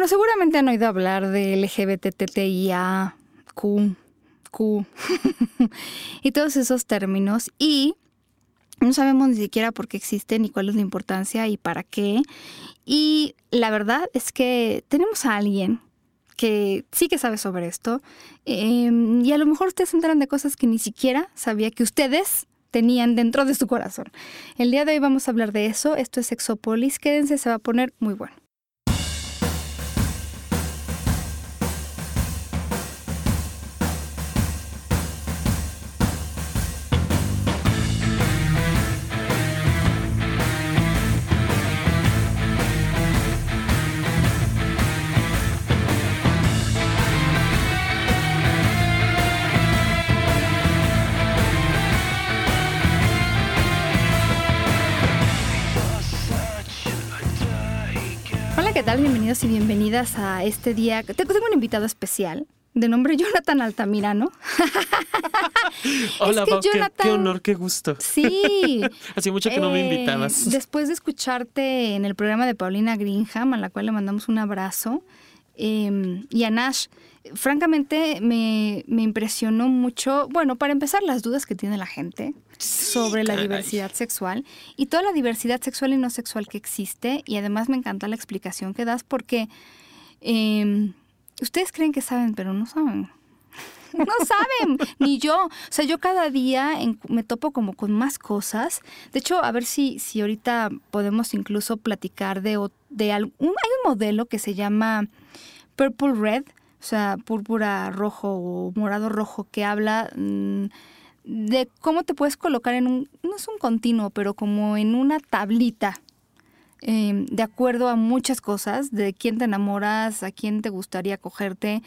Bueno, seguramente han oído hablar de LGBTTIA, Q, Q y todos esos términos y no sabemos ni siquiera por qué existen ni cuál es la importancia y para qué. Y la verdad es que tenemos a alguien que sí que sabe sobre esto em, y a lo mejor ustedes se de cosas que ni siquiera sabía que ustedes tenían dentro de su corazón. El día de hoy vamos a hablar de eso. Esto es Exopolis. Quédense, se va a poner muy bueno. Tal? Bienvenidos y bienvenidas a este día. Tengo un invitado especial de nombre Jonathan Altamirano. Hola, es qué, honor, qué gusto. Sí. Hace mucho que no me eh, invitabas. Después de escucharte en el programa de Paulina Greenham, a la cual le mandamos un abrazo, em, y a Nash, francamente me, me, impresionó mucho, bueno, para empezar, las dudas que tiene la gente sobre la diversidad sexual y toda la diversidad sexual y no sexual que existe. Y además me encanta la explicación que das porque em, ustedes creen que saben, pero no saben. No saben, ni yo. O sea, yo cada día me topo como con más cosas. De hecho, a ver si, si ahorita podemos incluso platicar de, de algún... Hay un modelo que se llama Purple Red, o sea, púrpura rojo o morado rojo, que habla... Mm, de cómo te puedes colocar en un, no es un continuo, pero como en una tablita, em, de acuerdo a muchas cosas, de quién te enamoras, a quién te gustaría cogerte.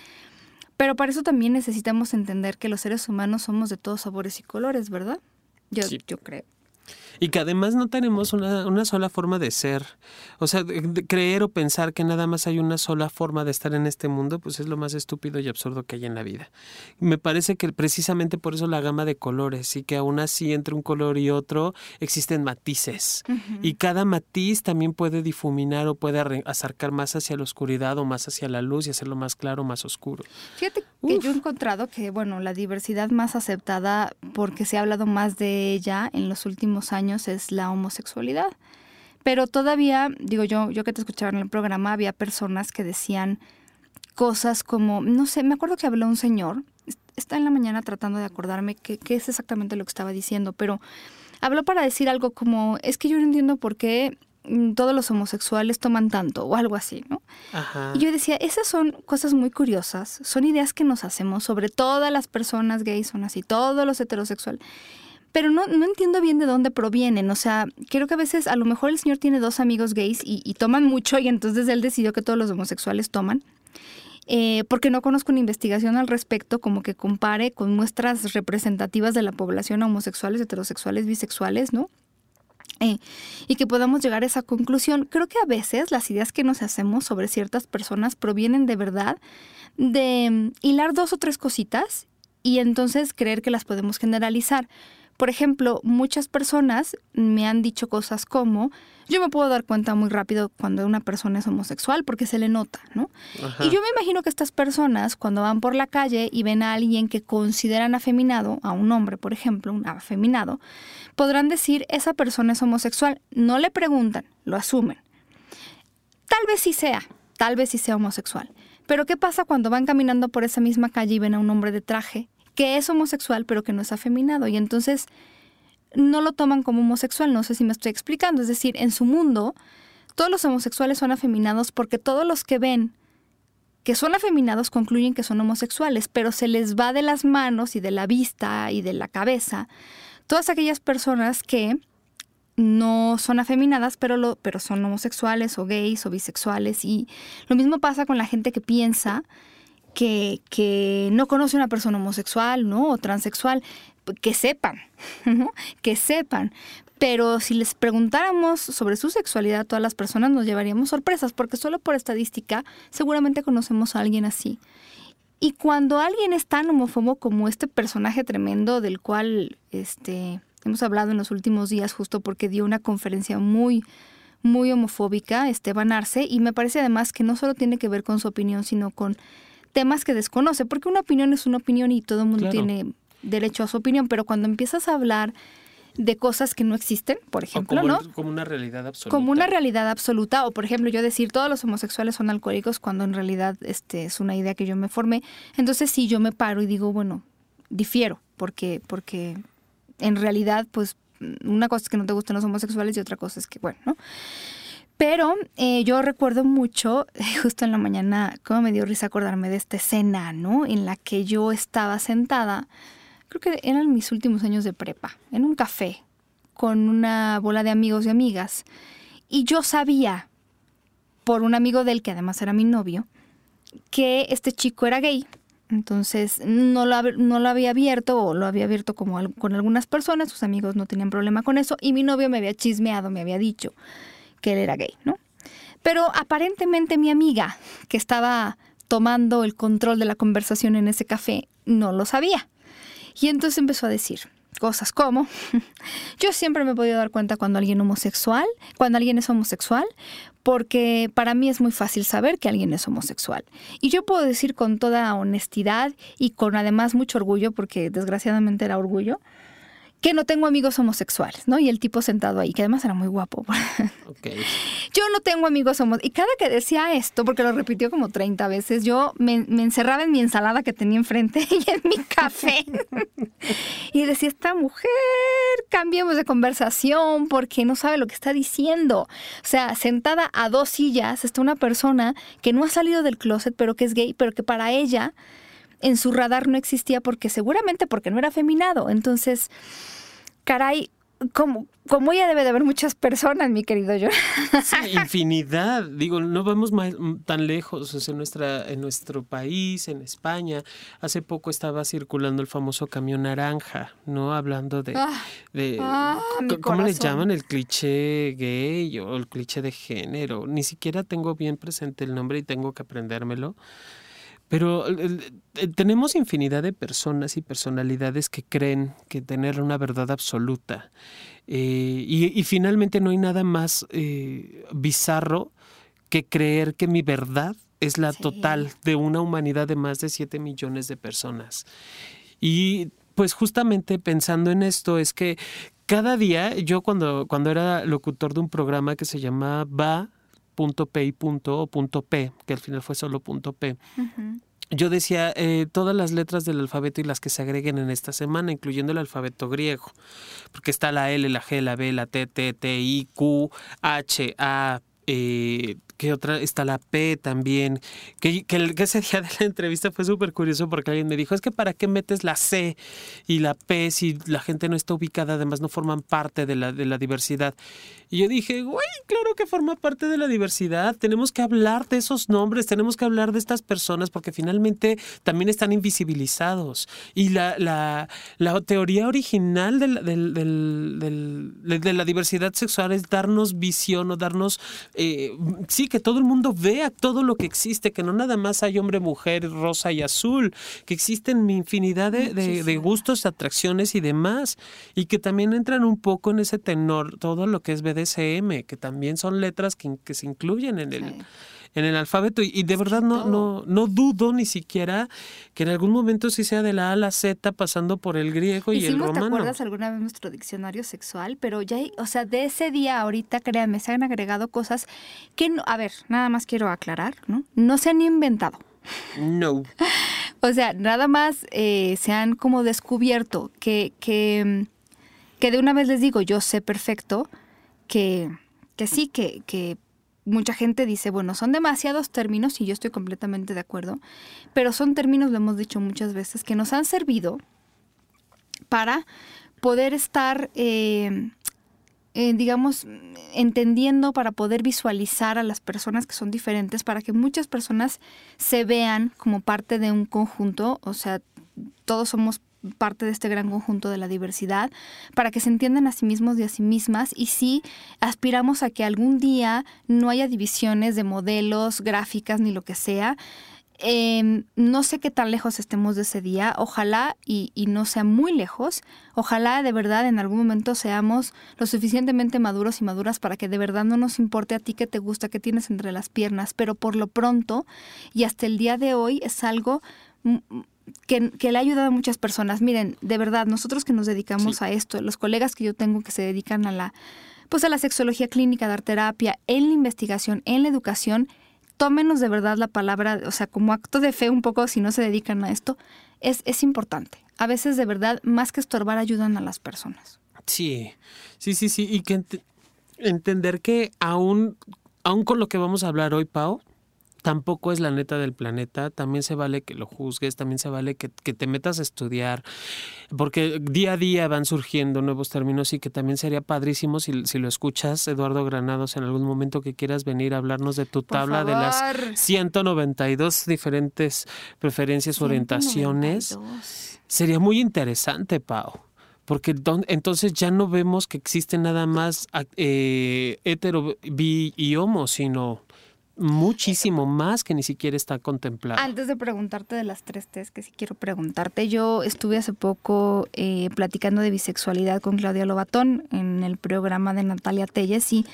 Pero para eso también necesitamos entender que los seres humanos somos de todos sabores y colores, ¿verdad? Yo, yo creo. Y que además no tenemos una, una sola forma de ser. O sea, creer o pensar que nada más hay una sola forma de estar en este mundo, pues es lo más estúpido y absurdo que hay en la vida. Me parece que precisamente por eso la gama de colores y que aún así entre un color y otro existen matices. Y cada matiz también puede difuminar o puede acercar más hacia la oscuridad o más hacia la luz y hacerlo más claro más oscuro. Fíjate que yo he encontrado que, bueno, la diversidad más aceptada, porque se ha hablado más de ella en los últimos años, es la homosexualidad. Pero todavía, digo yo, yo que te escuchaba en el programa, había personas que decían cosas como, no sé, me acuerdo que habló un señor, está en la mañana tratando de acordarme qué, es exactamente lo que estaba diciendo, pero habló para decir algo como, es que yo no entiendo por qué mm, todos los homosexuales toman tanto o algo así, ¿no? Y yo decía, esas son cosas muy curiosas, son ideas que nos hacemos sobre todas las personas gays, son así, todos los heterosexuales pero no, no entiendo bien de dónde provienen. O sea, creo que a veces a lo mejor el señor tiene dos amigos gays y, toman mucho y entonces él decidió que todos los homosexuales toman. Eh, porque no conozco una investigación al respecto como que compare con muestras representativas de la población homosexuales, heterosexuales, bisexuales, ¿no? Eh, y que podamos llegar a esa conclusión. Creo que a veces las ideas que nos hacemos sobre ciertas personas provienen de verdad de mm, hilar dos o tres cositas y entonces creer que las podemos generalizar. Por ejemplo, muchas personas me han dicho cosas como, yo me puedo dar cuenta muy rápido cuando una persona es homosexual porque se le nota, ¿no? Y yo me imagino que estas personas cuando van por la calle y ven a alguien que consideran afeminado, a un hombre, por ejemplo, un afeminado, podrán decir, esa persona es homosexual. No le preguntan, lo asumen. Tal vez sí sea, tal vez sí sea homosexual. Pero ¿qué pasa cuando van caminando por esa misma calle y ven a un hombre de traje que es homosexual pero que no es afeminado y entonces no lo toman como homosexual, no sé si me estoy explicando, es decir, en su mundo todos los homosexuales son afeminados porque todos los que ven que son afeminados concluyen que son homosexuales, pero se les va de las manos y de la vista y de la cabeza todas aquellas personas que no son afeminadas, pero, lo, pero son homosexuales o gays o bisexuales. Y lo mismo pasa con la gente que piensa que, no conoce a una persona homosexual, ¿no? O transexual, que sepan, que sepan. Pero si les preguntáramos sobre su sexualidad a todas las personas, nos llevaríamos sorpresas, porque solo por estadística seguramente conocemos a alguien así. Y cuando alguien es tan homófobo como este personaje tremendo del cual este, hemos hablado en los últimos días, justo porque dio una conferencia muy, muy homofóbica, Esteban Arce, y me parece además que no solo tiene que ver con su opinión, sino con temas que desconoce, porque una opinión es una opinión y todo el mundo tiene derecho a su opinión, pero cuando empiezas a hablar de cosas que no existen, por ejemplo, como, ¿no? Como una realidad absoluta. Como una realidad absoluta, o por ejemplo, yo decir todos los homosexuales son alcohólicos cuando en realidad este es una idea que yo me formé. Entonces, sí, yo me paro y digo, bueno, difiero, porque, porque en realidad, pues, una cosa es que no te gustan los homosexuales y otra cosa es que, bueno, ¿no? Pero eh, yo recuerdo mucho, justo en la mañana, cómo me dio risa acordarme de esta escena, ¿no? En la que yo estaba sentada creo que eran mis últimos años de prepa, en un café, con una bola de amigos y amigas. Y yo sabía, por un amigo de él, que además era mi novio, que este chico era gay. Entonces no lo, no lo había abierto o lo había abierto como con algunas personas, sus amigos no tenían problema con eso y mi novio me había chismeado, me había dicho que él era gay, ¿no? Pero aparentemente mi amiga, que estaba tomando el control de la conversación en ese café, no lo sabía. Y entonces empezó a decir cosas como, yo siempre me he podido dar cuenta cuando alguien homosexual, cuando alguien es homosexual, porque para mí es muy fácil saber que alguien es homosexual. Y yo puedo decir con toda honestidad y con además mucho orgullo, porque desgraciadamente era orgullo, que no tengo amigos homosexuales, ¿no? Y el tipo sentado ahí, que además era muy guapo. Yo no tengo amigos homosexuales. Y cada que decía esto, porque lo repitió como 30 veces, yo me, encerraba en mi ensalada que tenía enfrente y en mi café. y decía, esta mujer, cambiemos de conversación porque no sabe lo que está diciendo. O sea, sentada a dos sillas está una persona que no ha salido del closet, pero que es gay, pero que para ella en su radar no existía porque seguramente porque no era feminado. Entonces, caray, como, como ella debe de haber muchas personas, mi querido yo. Sí, infinidad. Digo, no vamos tan lejos. en, nuestra, en nuestro país, en España, hace poco estaba circulando el famoso camión naranja, ¿no? Hablando de... Ah, de ah, ¿Cómo le llaman? El cliché gay o el cliché de género. Ni siquiera tengo bien presente el nombre y tengo que aprendérmelo. Pero tenemos infinidad de personas y personalidades que creen que tener una verdad absoluta. Eh, y, finalmente no hay nada más eh, bizarro que creer que mi verdad es la total de una humanidad de más de 7 millones de personas. Y pues justamente pensando en esto es que cada día, yo cuando, cuando era locutor de un programa que se llamaba punto P y punto o punto P, que al final fue solo punto P. Yo decía eh, todas las letras del alfabeto y las que se agreguen en esta semana, incluyendo el alfabeto griego, porque está la L, la G, la B, la T, T, T, I, Q, H, A, eh, que otra está la P también, que, que, ese día de la entrevista fue súper curioso porque alguien me dijo, es que para qué metes la C y la P si la gente no está ubicada, además no forman parte de la, de la diversidad. Y yo dije, güey, claro que forma parte de la diversidad, tenemos que hablar de esos nombres, tenemos que hablar de estas personas porque finalmente también están invisibilizados. Y la, la, la teoría original de la, de la diversidad sexual es darnos visión o darnos... Eh, sí, que todo el mundo vea todo lo que existe, que no nada más hay hombre, mujer, rosa y azul, que existen infinidad de, de, gustos, atracciones y demás, y que también entran un poco en ese tenor, todo lo que es BDSM, que también son letras que, que se incluyen en el en el alfabeto. Y, de verdad no, no, no dudo ni siquiera que en algún momento sí sea de la A a la Z pasando por el griego y el romano. ¿Te acuerdas alguna vez nuestro diccionario sexual? Pero ya, o sea, de ese día ahorita, créanme, se han agregado cosas que, no, a ver, nada más quiero aclarar, ¿no? No se han inventado. No. o sea, nada más eh, se han como descubierto que, que, que de una vez les digo, yo sé perfecto que, que sí, que, que mucha gente dice, bueno, son demasiados términos y yo estoy completamente de acuerdo, pero son términos, lo hemos dicho muchas veces, que nos han servido para poder estar, eh, eh, digamos, entendiendo, para poder visualizar a las personas que son diferentes, para que muchas personas se vean como parte de un conjunto, o sea, todos somos parte de este gran conjunto de la diversidad, para que se entiendan a sí mismos y a sí mismas. Y sí aspiramos a que algún día no haya divisiones de modelos, gráficas ni lo que sea, Em, no sé qué tan lejos estemos de ese día, ojalá y, no sea muy lejos, ojalá de verdad en algún momento seamos lo suficientemente maduros y maduras para que de verdad no nos importe a ti qué te gusta, qué tienes entre las piernas, pero por lo pronto y hasta el día de hoy es algo que, le ha ayudado a muchas personas. Miren, de verdad, nosotros que nos dedicamos a esto, los colegas que yo tengo que se dedican a la pues a la sexología clínica, dar terapia, en la investigación, en la educación, tómenos de verdad la palabra, o sea, como acto de fe un poco si no se dedican a esto, es, es importante. A veces de verdad, más que estorbar, ayudan a las personas. Sí, sí, sí, sí. Y que entender que aún, aún con lo que vamos a hablar hoy, Pau, tampoco es la neta del planeta, también se vale que lo juzgues, también se vale que, te metas a estudiar, porque día a día van surgiendo nuevos términos y que también sería padrísimo si, si lo escuchas, Eduardo Granados, en algún momento que quieras venir a hablarnos de tu tabla de las 192 diferentes preferencias, o orientaciones. Sería muy interesante, Pau porque entonces ya no vemos que existe nada más eh, hetero, bi y homo, sino muchísimo más que ni siquiera está contemplado. Antes de preguntarte de las tres T's que sí quiero preguntarte, yo estuve hace poco eh, platicando de bisexualidad con Claudia Lobatón en el programa de Natalia Telles y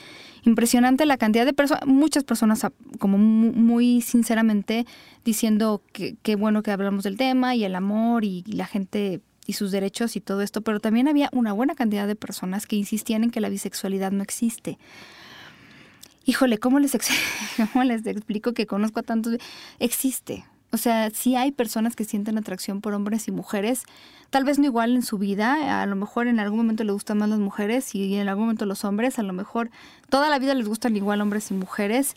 impresionante la cantidad de personas, muchas personas ah, como muy, sinceramente diciendo que bueno que hablamos del tema y el amor y la gente y sus derechos y todo esto, pero también había una buena cantidad de personas que insistían en que la bisexualidad no existe híjole, ¿cómo les, ¿cómo les explico que conozco a tantos? Existe. O sea, sí hay personas que sienten atracción por hombres y mujeres, tal vez no igual en su vida, a lo mejor en algún momento le gustan más las mujeres y en algún momento los hombres, a lo mejor toda la vida les gustan igual hombres y mujeres,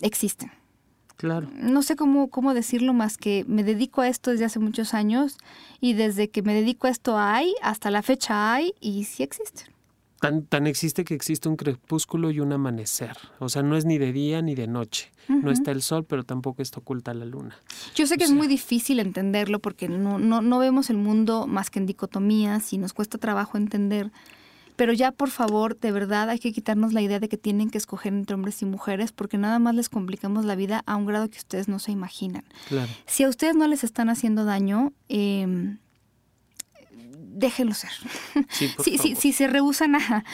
existen. Claro. No sé cómo, cómo decirlo más que me dedico a esto desde hace muchos años y desde que me dedico a esto hay, hasta la fecha hay y sí existen. Tan, existe que existe un crepúsculo y un amanecer. O sea, no es ni de día ni de noche. No está el sol, pero tampoco está oculta la luna. Yo sé que es muy difícil entenderlo porque no, no, no vemos el mundo más que en dicotomías y nos cuesta trabajo entender. Pero ya, por favor, de verdad hay que quitarnos la idea de que tienen que escoger entre hombres y mujeres porque nada más les complicamos la vida a un grado que ustedes no se imaginan. Claro. Si a ustedes no les están haciendo daño, eh, déjenlo ser. si, se rehusan a,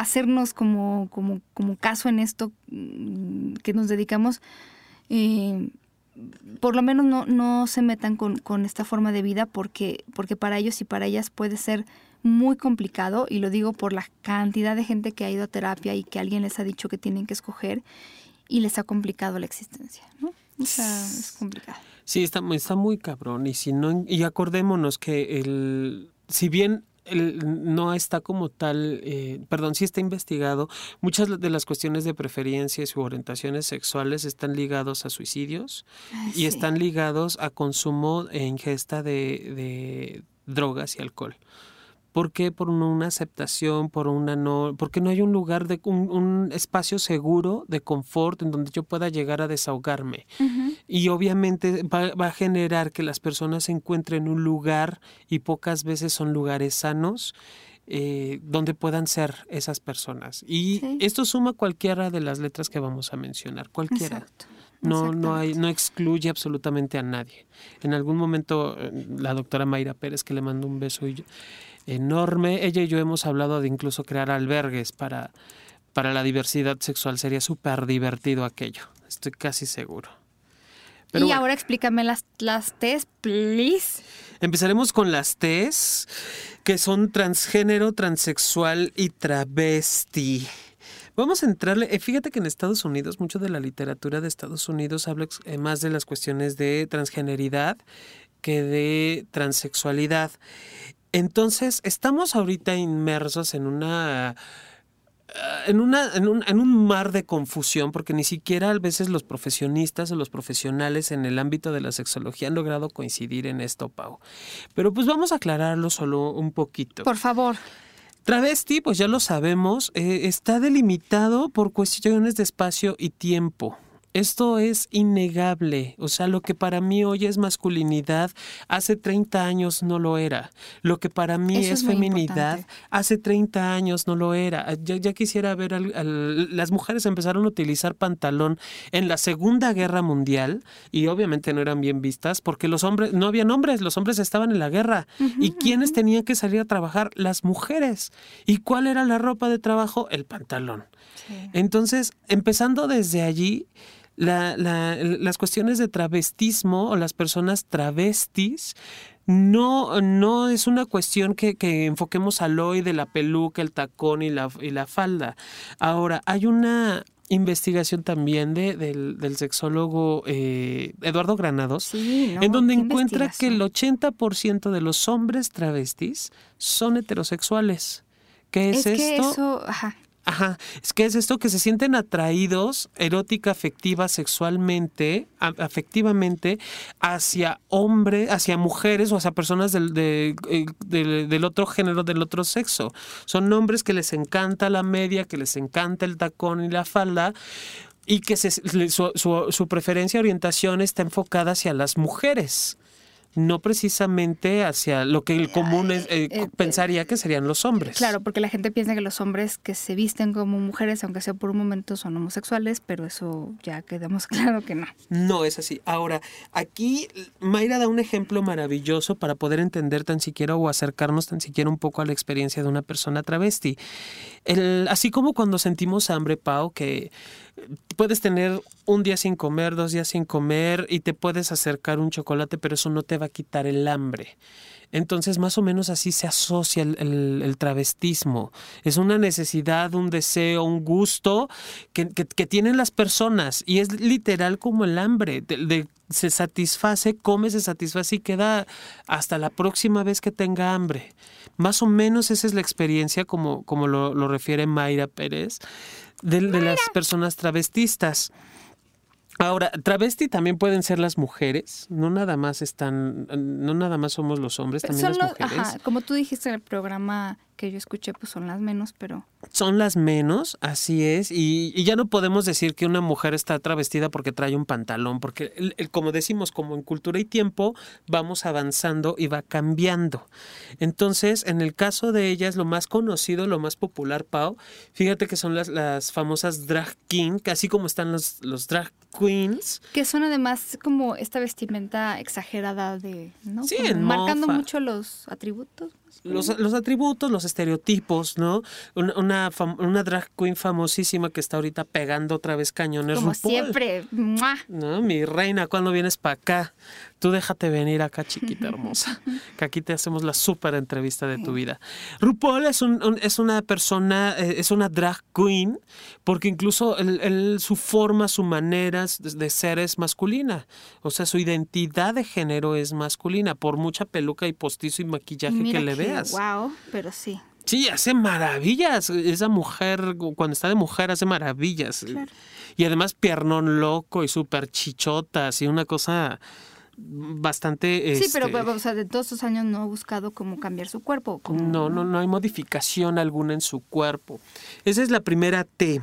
hacernos como, como, como, caso en esto mm, que nos dedicamos, eh, por lo menos no, no se metan con, con, esta forma de vida porque, porque para ellos y para ellas puede ser muy complicado y lo digo por la cantidad de gente que ha ido a terapia y que alguien les ha dicho que tienen que escoger y les ha complicado la existencia, ¿no? O sea, es complicado. Sí, está, está muy cabrón. Y si no, y acordémonos que el, si bien no está como tal, eh, perdón, sí está investigado, muchas de las cuestiones de preferencias u orientaciones sexuales están ligados a suicidios y están ligados a consumo e ingesta de, de drogas y alcohol. ¿Por qué? Por una aceptación, por una no, porque no hay un lugar de un, espacio seguro de confort en donde yo pueda llegar a desahogarme. Y obviamente va, a generar que las personas se encuentren un lugar y pocas veces son lugares sanos. Eh, donde puedan ser esas personas. Y esto suma cualquiera de las letras que vamos a mencionar, cualquiera. No, no, hay, no excluye absolutamente a nadie. En algún momento eh, la doctora Mayra Pérez, que le mando un beso y yo, enorme. Ella y yo hemos hablado de incluso crear albergues para, para la diversidad sexual. Sería súper divertido aquello, estoy casi seguro. y ahora explícame las, las T's, please. Empezaremos con las T's, que son transgénero, transexual y travesti. Vamos a entrarle, eh, fíjate que en Estados Unidos, mucho de la literatura de Estados Unidos habla eh, más de las cuestiones de transgeneridad que de transexualidad. Entonces, estamos ahorita inmersos en una en, una, en, un, en, un, mar de confusión, porque ni siquiera a veces los profesionistas o los profesionales en el ámbito de la sexología han logrado coincidir en esto, Pau. Pero pues vamos a aclararlo solo un poquito. Por favor. Travesti, pues ya lo sabemos, eh, está delimitado por cuestiones de espacio y tiempo. Esto es innegable. O sea, lo que para mí hoy es masculinidad, hace 30 años no lo era. Lo que para mí es, feminidad, hace 30 años no lo era. Ah, ya, quisiera ver, las mujeres empezaron a utilizar pantalón en la Segunda Guerra Mundial y obviamente no eran bien vistas porque los hombres, no habían hombres, los hombres estaban en la guerra. ¿Y quiénes tenían que salir a trabajar? Las mujeres. ¿Y cuál era la ropa de trabajo? El pantalón. Entonces, empezando desde allí, las cuestiones de travestismo o las personas travestis no, no es una cuestión que, enfoquemos al hoy de la peluca, el tacón y la, y la falda. Ahora, hay una investigación también de, del, sexólogo eh, Eduardo Granados, en donde encuentra que el 80% de los hombres travestis son heterosexuales. ¿Qué es, esto? Ajá, es que es esto que se sienten atraídos erótica, afectiva, sexualmente, afectivamente hacia hombres, hacia mujeres o hacia personas del, eh, del otro género, del otro sexo. Son hombres que les encanta la media, que les encanta el tacón y la falda y que se, su, su, su preferencia, orientación está enfocada hacia las mujeres no precisamente hacia lo que el común eh, eh, pensaría que serían los hombres. Claro, porque la gente piensa que los hombres que se visten como mujeres, aunque sea por un momento, son homosexuales, pero eso ya quedamos claro que no. No es así. Ahora, aquí Mayra da un ejemplo maravilloso para poder entender tan siquiera o acercarnos tan siquiera un poco a la experiencia de una persona travesti. El, así como cuando sentimos hambre, Pau, que puedes tener un día sin comer, dos días sin comer y te puedes acercar un chocolate, pero eso no te va a quitar el hambre. Entonces, más o menos así se asocia el, travestismo. Es una necesidad, un deseo, un gusto que, tienen las personas y es literal como el hambre. se satisface, come, se satisface y queda hasta la próxima vez que tenga hambre. Más o menos esa es la experiencia como, como lo, lo refiere Mayra Pérez de, las personas travestistas. Ahora, travesti también pueden ser las mujeres, no nada más están, no nada más somos los hombres, también las mujeres. como tú dijiste en el programa que yo escuché, pues son las menos, pero... Son las menos, así es, y, ya no podemos decir que una mujer está travestida porque trae un pantalón, porque como decimos, como en cultura y tiempo, vamos avanzando y va cambiando. Entonces, en el caso de ellas, lo más conocido, lo más popular, Pau, fíjate que son las, las famosas drag king, que así como están los, los drag queens. Que son además como esta vestimenta exagerada de, ¿no? Sí, marcando mucho los atributos. Los, los, atributos, los estereotipos, ¿no? Una, una, drag queen famosísima que está ahorita pegando otra vez cañones. Como siempre. ¿No? Mi reina, ¿cuándo vienes para acá? Tú déjate venir acá, chiquita hermosa, que aquí te hacemos la súper entrevista de tu vida. RuPaul es, un, es una persona, eh, es una drag queen, porque incluso su forma, su manera de ser es masculina. O sea, su identidad de género es masculina, por mucha peluca y postizo y maquillaje que le veas. Wow, pero sí. Sí, hace maravillas. Esa mujer, cuando está de mujer, hace maravillas. Y además piernón loco y súper chichotas y una cosa bastante... Sí, pero este o sea, de todos estos años no ha buscado cómo cambiar su cuerpo. No, no, no hay modificación alguna en su cuerpo. Esa es la primera T.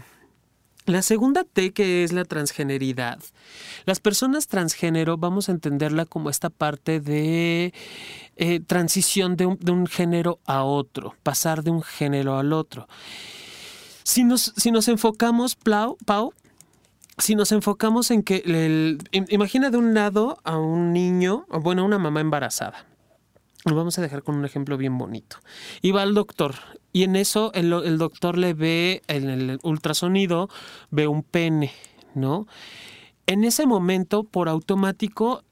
La segunda T, que es la transgeneridad. Las personas transgénero vamos a entenderla como esta parte de eh, transición de un, género a otro, pasar de un género al otro. Si nos, si nos enfocamos, Pau, si nos enfocamos en que, imagina de un lado a un niño, bueno, a una mamá embarazada. Lo vamos a dejar con un ejemplo bien bonito. Y va al doctor y en eso el, el doctor le ve en el ultrasonido, ve un pene, ¿no? En ese momento, por automático,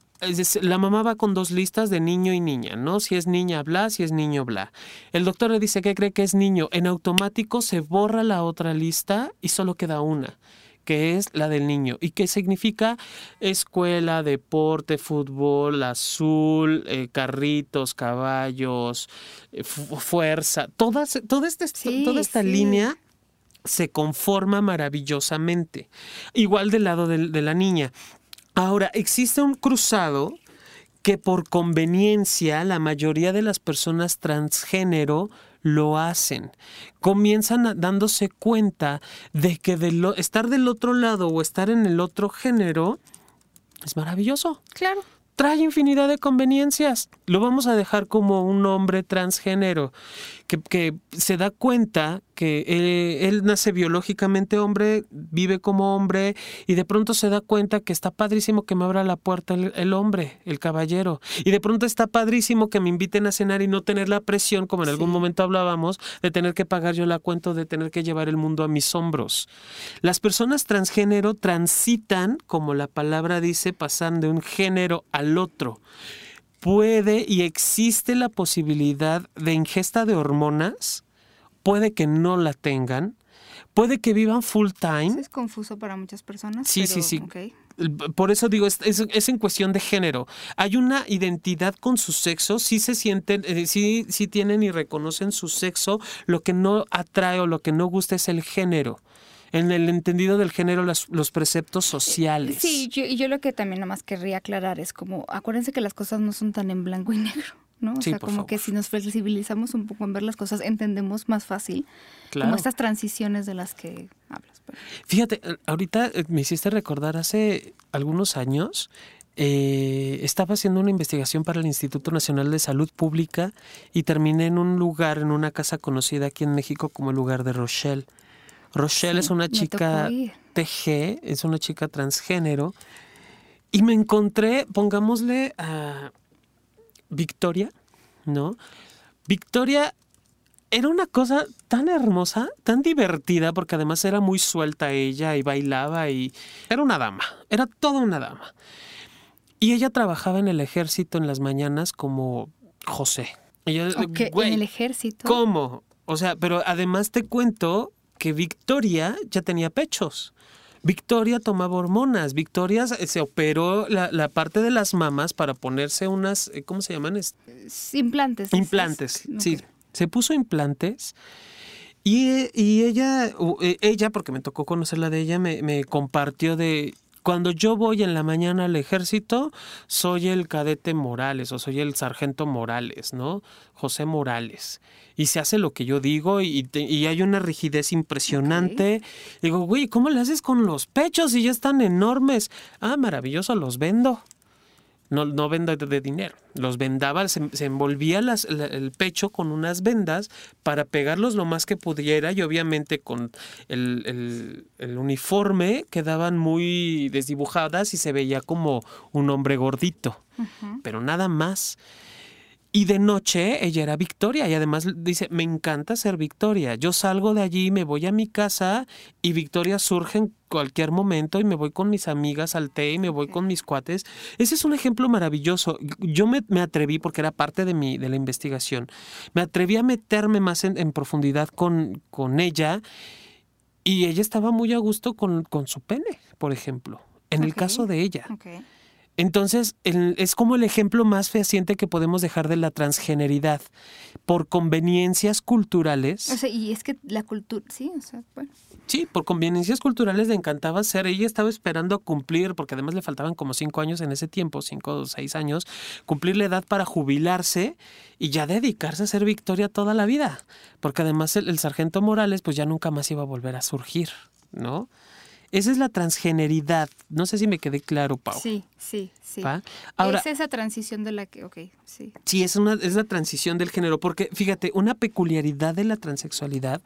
la mamá va con dos listas de niño y niña, ¿no? Si es niña, bla, si es niño, bla. El doctor le dice que cree que es niño. En automático se borra la otra lista y solo queda una que es la del niño y que significa escuela, deporte, fútbol, azul, eh, carritos, caballos, eh, fuerza, toda, toda, este, toda esta línea se conforma maravillosamente. Igual del lado de, de la niña. Ahora, existe un cruzado que por conveniencia la mayoría de las personas transgénero lo hacen. Comienzan dándose cuenta de que de estar del otro lado o estar en el otro género es maravilloso. Claro trae infinidad de conveniencias. Lo vamos a dejar como un hombre transgénero que, se da cuenta que eh, él, nace biológicamente hombre, vive como hombre y de pronto se da cuenta que está padrísimo que me abra la puerta el, hombre, el caballero. Y de pronto está padrísimo que me inviten a cenar y no tener la presión, como en algún momento hablábamos, de tener que pagar yo la cuenta, de tener que llevar el mundo a mis hombros. Las personas transgénero transitan, como la palabra dice, pasan de un género al otro puede y existe la posibilidad de ingesta de hormonas, puede que no la tengan, puede que vivan full time. Es confuso para muchas personas. Sí, sí, sí. Por eso digo, es, es, en cuestión de género. Hay una identidad con su sexo, sí se sienten, eh, sí, sí tienen y reconocen su sexo, lo que no atrae o lo que no gusta es el género en el entendido del género los preceptos sociales. Sí, yo, yo lo que también nada más querría aclarar es como, acuérdense que las cosas no son tan en blanco y negro. ¿no? O sea, como que si nos flexibilizamos un poco en ver las cosas, entendemos más fácil como estas transiciones de las que hablas. Fíjate, eh, ahorita eh, me hiciste recordar hace algunos años, eh, estaba haciendo una investigación para el Instituto Nacional de Salud Pública y terminé en un lugar, en una casa conocida aquí en México como el lugar de Rochelle. Rochelle es una chica TG, es una chica transgénero. Y me encontré, pongámosle a Victoria, ¿no? Victoria era una cosa tan hermosa, tan divertida, porque además era muy suelta ella y bailaba y era una dama, era toda una dama. Y ella trabajaba en el ejército en las mañanas como José. Ella, en el ejército. ¿Cómo? O sea, pero además te cuento que Victoria ya tenía pechos. Victoria tomaba hormonas, Victoria se operó la, parte de las mamas para ponerse unas, eh, ¿cómo se llaman? Implantes. Implantes, sí. Se puso implantes y, ella, eh, ella, porque me tocó conocerla de ella, me, me compartió de, cuando yo voy en la mañana al ejército, soy el cadete Morales o soy el sargento Morales, ¿no? José Morales. Y se hace lo que yo digo y, hay una rigidez impresionante. Digo, güey, ¿cómo le haces con los pechos si ya están enormes? Ah, maravilloso, los vendo no, no venda de, dinero. Los vendaba, se, envolvía el pecho con unas vendas para pegarlos lo más que pudiera y obviamente con el, uniforme quedaban muy desdibujadas y se veía como un hombre gordito, pero nada más. Y de noche ella era Victoria y además dice, me encanta ser Victoria. Yo salgo de allí, me voy a mi casa y Victoria surge en cualquier momento y me voy con mis amigas al té y me voy con mis cuates. Ese es un ejemplo maravilloso. Yo me, atreví, porque era parte de, mi, de la investigación, me atreví a meterme más en, profundidad con, con ella y ella estaba muy a gusto con, con su pene, por ejemplo, en el caso de ella. Entonces, es como el ejemplo más fehaciente que podemos dejar de la transgeneridad. Por conveniencias culturales. O sea, y es que la cultura, sí, o sea, bueno. Sí, por conveniencias culturales le encantaba ser. Ella estaba esperando cumplir, porque además le faltaban como cinco años en ese tiempo, cinco o seis años, cumplir la edad para jubilarse y ya dedicarse a ser Victoria toda la vida. Porque además el sargento Morales, pues ya nunca más iba a volver a surgir, ¿no? Esa es la transgeneridad. No sé si me quedé claro, Pau. Sí, sí, sí. Ahora, es esa transición de la que, ok, sí. Sí, es, una, es la transición del género, porque fíjate, una peculiaridad de la transexualidad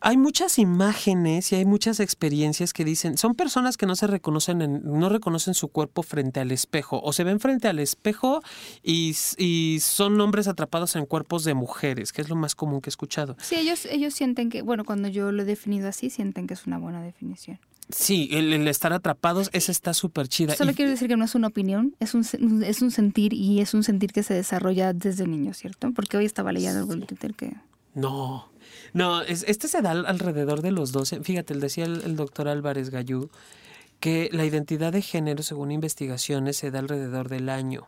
hay muchas imágenes y hay muchas experiencias que dicen, son personas que no se reconocen, en, no reconocen su cuerpo frente al espejo, o se ven frente al espejo y, y, son hombres atrapados en cuerpos de mujeres, que es lo más común que he escuchado. Sí, ellos, ellos sienten que, bueno, cuando yo lo he definido así, sienten que es una buena definición. Sí, el, estar atrapados, esa está súper chida. Solo quiero decir que no es una opinión, es un, es un sentir y es un sentir que se desarrolla desde niño, ¿cierto? Porque hoy estaba leyendo algo en Twitter que... No, no, este se da alrededor de los 12. Fíjate, decía el, doctor Álvarez Gallú que la identidad de género, según investigaciones, se da alrededor del año.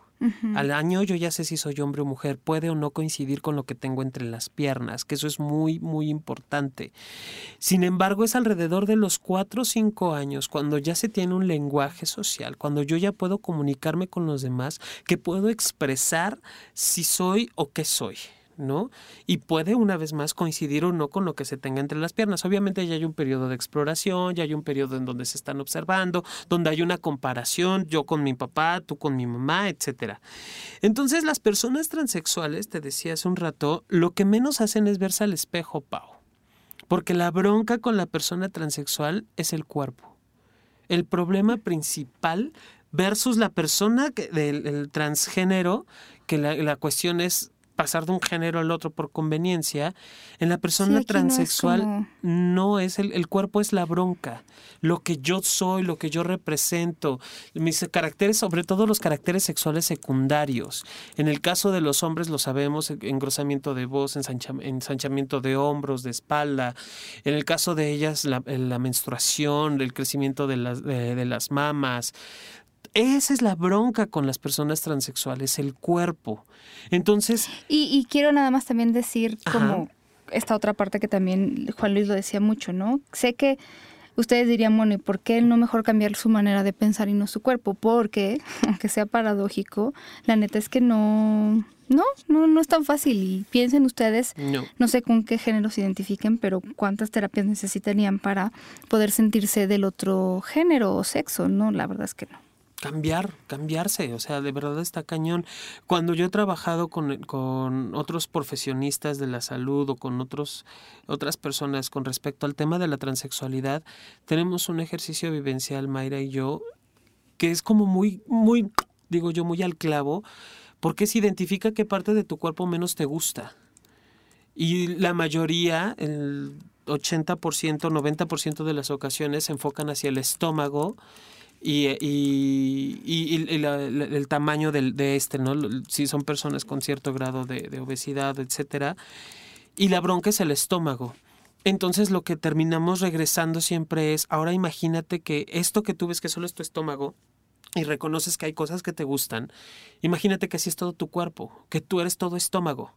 Al año yo ya sé si soy hombre o mujer, puede o no coincidir con lo que tengo entre las piernas, que eso es muy, muy importante. Sin embargo, es alrededor de los cuatro o cinco años, cuando ya se tiene un lenguaje social, cuando yo ya puedo comunicarme con los demás, que puedo expresar si soy o qué soy. ¿No? Y puede una vez más coincidir o no con lo que se tenga entre las piernas. Obviamente ya hay un periodo de exploración, ya hay un periodo en donde se están observando, donde hay una comparación, yo con mi papá, tú con mi mamá, etcétera. Entonces las personas transexuales, te decía hace un rato, lo que menos hacen es verse al espejo, Pau. Porque la bronca con la persona transexual es el cuerpo. El problema principal versus la persona del transgénero, que la, la cuestión es pasar de un género al otro por conveniencia, en la persona transexual no es, el, el, cuerpo es la bronca, lo que yo soy, lo que yo represento, mis caracteres, sobre todo los caracteres sexuales secundarios. En el caso de los hombres lo sabemos, engrosamiento de voz, ensanchamiento de hombros, de espalda. En el caso de ellas, la, la menstruación, el crecimiento de las, de, de las mamas. Esa es la bronca con las personas transexuales, el cuerpo. Entonces... Y, y quiero nada más también decir como esta otra parte que también Juan Luis lo decía mucho, ¿no? Sé que ustedes dirían, bueno, ¿y por qué no mejor cambiar su manera de pensar y no su cuerpo? Porque, aunque sea paradójico, la neta es que no... No, no, no es tan fácil. Y piensen ustedes, no. no sé con qué género se identifiquen, pero cuántas terapias necesitarían para poder sentirse del otro género o sexo, ¿no? La verdad es que no cambiar, cambiarse, o sea, de verdad está cañón. Cuando yo he trabajado con, con, otros profesionistas de la salud o con otros, otras personas con respecto al tema de la transexualidad, tenemos un ejercicio vivencial, Mayra y yo, que es como muy, muy, digo yo, muy al clavo, porque se identifica qué parte de tu cuerpo menos te gusta. Y la mayoría, el 80%, 90% de las ocasiones se enfocan hacia el estómago, y, y, y, la, el tamaño del, de este, ¿no? Si son personas con cierto grado de, de, obesidad, etcétera. Y la bronca es el estómago. Entonces lo que terminamos regresando siempre es, ahora imagínate que esto que tú ves que solo es tu estómago y reconoces que hay cosas que te gustan, imagínate que así es todo tu cuerpo, que tú eres todo estómago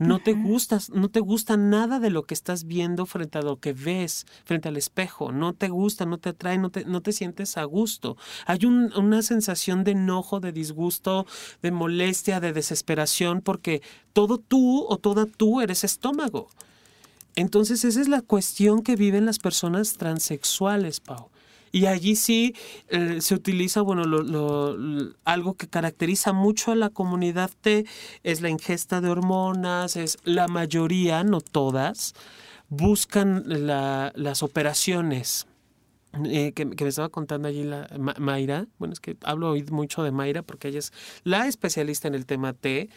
no te gustas, no te gusta nada de lo que estás viendo frente a lo que ves, frente al espejo, no te gusta, no te atrae, no te, no te sientes a gusto. Hay un, una sensación de enojo, de disgusto, de molestia, de desesperación, porque todo tú o toda tú eres estómago. Entonces esa es la cuestión que viven las personas transexuales, Pau. Y allí sí eh, se utiliza, bueno, lo, lo, algo que caracteriza mucho a la comunidad T es la ingesta de hormonas, es la mayoría, no todas, buscan la, las operaciones. Eh, que, que, me estaba contando allí la Ma Mayra, bueno, es que hablo hoy mucho de Mayra porque ella es la especialista en el tema T.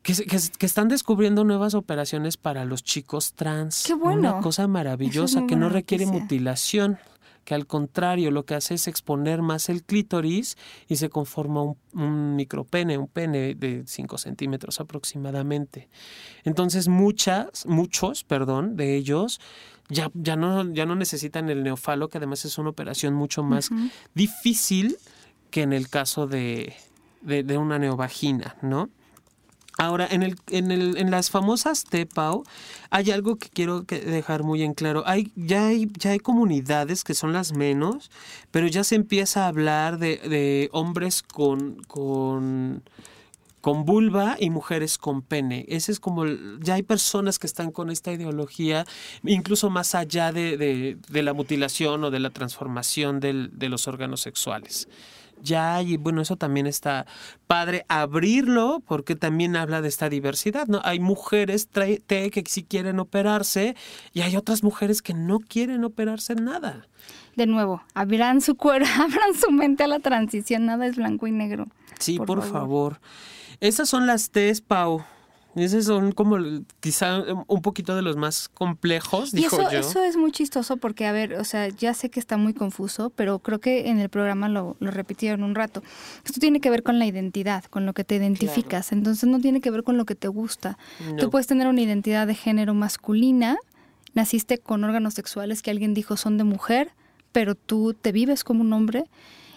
Que, que, que, están descubriendo nuevas operaciones para los chicos trans. Qué bueno. Una cosa maravillosa que no requiere noticia. mutilación que al contrario lo que hace es exponer más el clítoris y se conforma un, un micropene, un pene de 5 centímetros aproximadamente. Entonces muchas, muchos, perdón, de ellos ya, ya, no, ya no necesitan el neofalo, que además es una operación mucho más uh -huh. difícil que en el caso de, de, de una neovagina, ¿no? Ahora, en, el, en, el, en las famosas TEPAO hay algo que quiero que dejar muy en claro. Hay, ya, hay, ya hay comunidades que son las menos, pero ya se empieza a hablar de, de hombres con, con, con vulva y mujeres con pene. Ese es como, ya hay personas que están con esta ideología, incluso más allá de, de, de la mutilación o de la transformación del, de los órganos sexuales ya hay, y bueno, eso también está padre abrirlo porque también habla de esta diversidad, ¿no? Hay mujeres T que sí quieren operarse y hay otras mujeres que no quieren operarse nada. De nuevo, abran su cuerpo, abran su mente a la transición, nada es blanco y negro. Sí, por, por favor. favor. Esas son las T's, Pau. Esos son como quizá un poquito de los más complejos, y dijo eso, yo. eso es muy chistoso porque, a ver, o sea, ya sé que está muy confuso, pero creo que en el programa lo, lo repitieron un rato. Esto tiene que ver con la identidad, con lo que te identificas. Claro. Entonces no tiene que ver con lo que te gusta. No. Tú puedes tener una identidad de género masculina, naciste con órganos sexuales que alguien dijo son de mujer, pero tú te vives como un hombre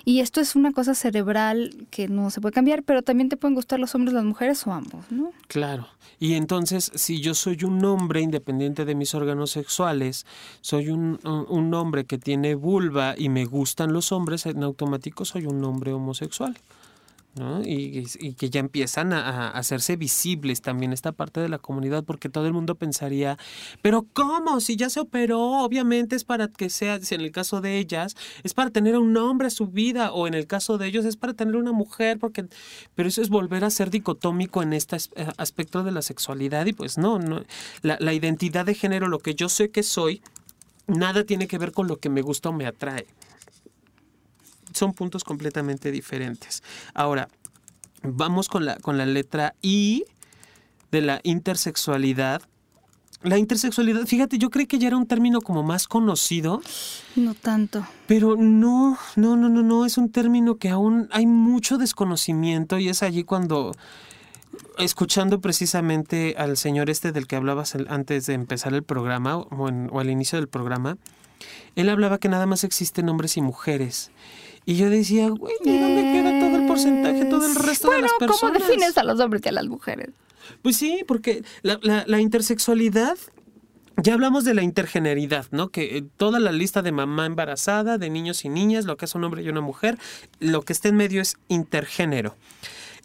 y esto es una cosa cerebral que no se puede cambiar, pero también te pueden gustar los hombres, las mujeres o ambos, ¿no? Claro. Y entonces, si yo soy un hombre independiente de mis órganos sexuales, soy un, un hombre que tiene vulva y me gustan los hombres, en automático soy un hombre homosexual. ¿No? Y, que ya empiezan a, hacerse visibles también esta parte de la comunidad, porque todo el mundo pensaría, pero ¿cómo? Si ya se operó, obviamente es para que sea, si en el caso de ellas, es para tener un hombre a su vida, o en el caso de ellos es para tener una mujer, porque, pero eso es volver a ser dicotómico en este eh, aspecto de la sexualidad, y pues no, no la, la identidad de género, lo que yo sé que soy, nada tiene que ver con lo que me gusta o me atrae son puntos completamente diferentes. Ahora, vamos con la, con la letra I de la intersexualidad. La intersexualidad, fíjate, yo creo que ya era un término como más conocido. No tanto. Pero no, no, no, no, no, es un término que aún hay mucho desconocimiento y es allí cuando, escuchando precisamente al señor este del que hablabas antes de empezar el programa o, o al inicio del programa, él hablaba que nada más existen hombres y mujeres. Y yo decía, güey, ¿y dónde queda todo el porcentaje, todo el resto de las personas? ¿Cómo defines a los hombres y a las mujeres? Pues sí, porque la, la, intersexualidad ya hablamos de la intergeneridad, ¿no? Que eh, toda la lista de mamá embarazada, de niños y niñas, lo que es un hombre y una mujer, lo que está en medio es intergénero.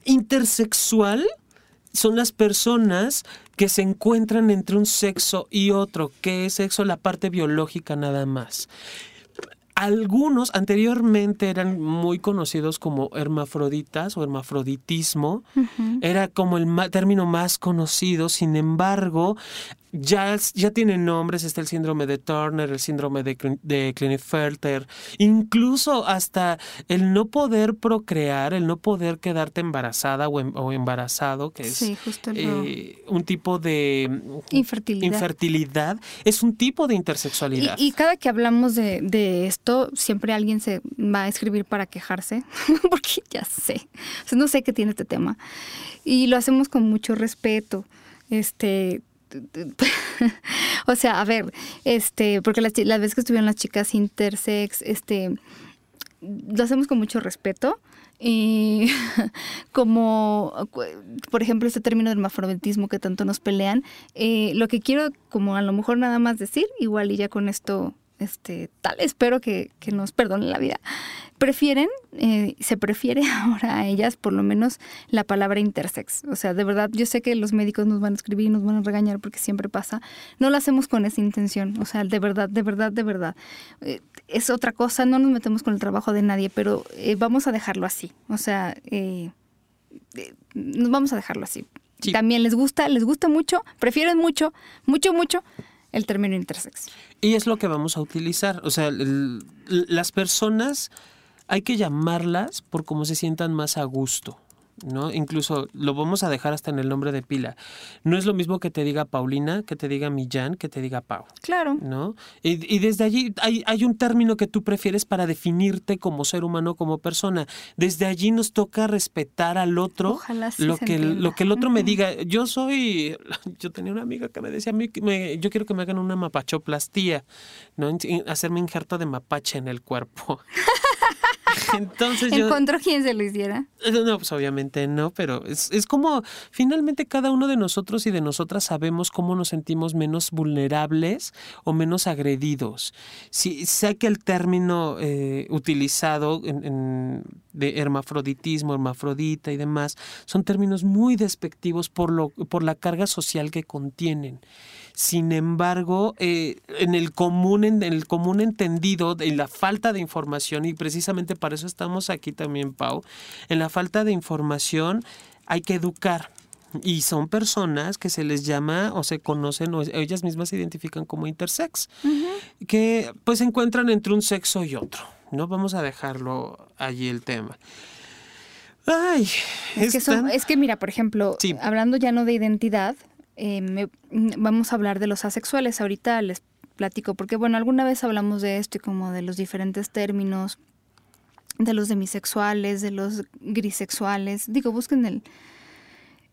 Intersexual son las personas que se encuentran entre un sexo y otro, que es sexo la parte biológica nada más. Algunos anteriormente eran muy conocidos como hermafroditas o hermafroditismo. Era como el término más conocido. Sin embargo, ya, ya tienen nombres, está el síndrome de Turner, el síndrome de, de Klinefelter, incluso hasta el no poder procrear, el no poder quedarte embarazada o, em, embarazado, que es eh, un tipo de infertilidad. infertilidad. es un tipo de intersexualidad. Y, cada que hablamos de, de, esto, siempre alguien se va a escribir para quejarse, porque ya sé, no sé qué tiene este tema. Y lo hacemos con mucho respeto. Este, o sea, a ver, este, porque las, las veces que estuvieron las chicas intersex, este, lo hacemos con mucho respeto. Y como, por ejemplo, este término del hermafroditismo que tanto nos pelean, eh, lo que quiero como a lo mejor nada más decir, igual y ya con esto este, tal, espero que, que nos perdonen la vida. Prefieren, eh, se prefiere ahora a ellas por lo menos la palabra intersex. O sea, de verdad, yo sé que los médicos nos van a escribir y nos van a regañar porque siempre pasa. No lo hacemos con esa intención. O sea, de verdad, de verdad, de verdad. Eh, es otra cosa, no nos metemos con el trabajo de nadie, pero eh, vamos a dejarlo así. O sea, nos vamos a dejarlo así. También les gusta, les gusta mucho, prefieren mucho, mucho, mucho el término intersex. Y es lo que vamos a utilizar. O sea, las personas hay que llamarlas por cómo se sientan más a gusto. ¿No? Incluso lo vamos a dejar hasta en el nombre de pila. No es lo mismo que te diga Paulina, que te diga Millán, que te diga Pau. Claro. ¿No? Y, desde allí hay, hay, un término que tú prefieres para definirte como ser humano, como persona. Desde allí nos toca respetar al otro. Ojalá lo que lo que el otro me diga. Yo soy, yo tenía una amiga que me decía a mí, me, yo quiero que me hagan una mapachoplastía, ¿no? Hacerme injerto de mapache en el cuerpo. Entonces yo... ¿Encontró quién se lo hiciera? No, pues obviamente no, pero es, es, como finalmente cada uno de nosotros y de nosotras sabemos cómo nos sentimos menos vulnerables o menos agredidos. Si sé que el término eh, utilizado en, de hermafroditismo, hermafrodita y demás son términos muy despectivos por, lo, por la carga social que contienen. Sin embargo, eh, en, el común, en el común entendido, en la falta de información, y precisamente para eso estamos aquí también, Pau, en la falta de información hay que educar. Y son personas que se les llama o se conocen o ellas mismas se identifican como intersex, que pues se encuentran entre un sexo y otro. No vamos a dejarlo allí el tema. Ay, es, que, es que mira, por ejemplo, hablando ya no de identidad, eh, vamos a hablar de los asexuales. Ahorita les platico, porque bueno, alguna vez hablamos de esto y como de los diferentes términos, de los demisexuales, de los grisexuales. Digo, busquen el,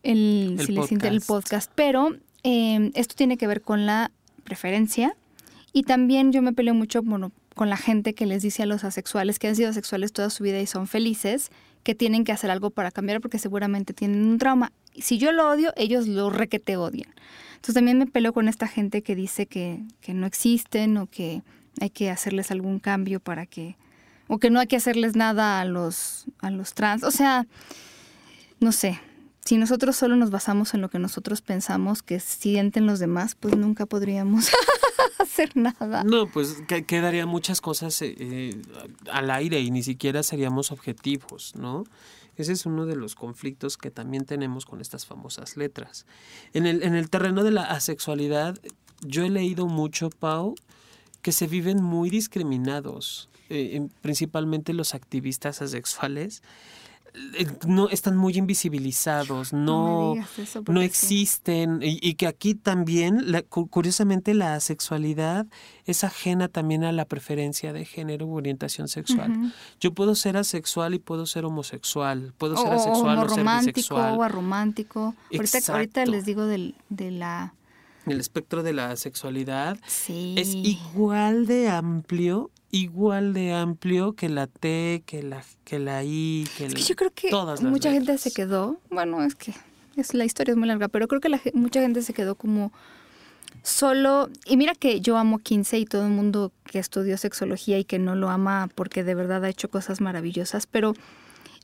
el, si podcast. les el podcast. Pero eh, esto tiene que ver con la preferencia. Y también yo me peleo mucho bueno, con la gente que les dice a los asexuales que han sido asexuales toda su vida y son felices, que tienen que hacer algo para cambiar porque seguramente tienen un trauma si yo lo odio, ellos lo requete odian. Entonces también me peleo con esta gente que dice que, que no existen o que hay que hacerles algún cambio para que o que no hay que hacerles nada a los, a los trans. O sea, no sé, si nosotros solo nos basamos en lo que nosotros pensamos que sienten los demás, pues nunca podríamos No, pues que, quedarían muchas cosas eh, eh, al aire y ni siquiera seríamos objetivos, ¿no? Ese es uno de los conflictos que también tenemos con estas famosas letras. En el, en el terreno de la asexualidad, yo he leído mucho, Pau, que se viven muy discriminados, eh, principalmente los activistas asexuales no están muy invisibilizados, no, no, existen y, que aquí también, curiosamente, la sexualidad es ajena también a la preferencia de género u orientación sexual. Yo puedo ser asexual y puedo ser homosexual, puedo ser asexual o, ser bisexual. o aromántico. Ahorita, ahorita, les digo del, de la... El espectro de la sexualidad es igual de amplio igual de amplio que la T, que la, que la I, que, es que yo creo que mucha gente se quedó, bueno, es que es, la historia es muy larga, pero creo que la, mucha gente se quedó como solo, y mira que yo amo 15 y todo el mundo que estudió sexología y que no lo ama porque de verdad ha hecho cosas maravillosas, pero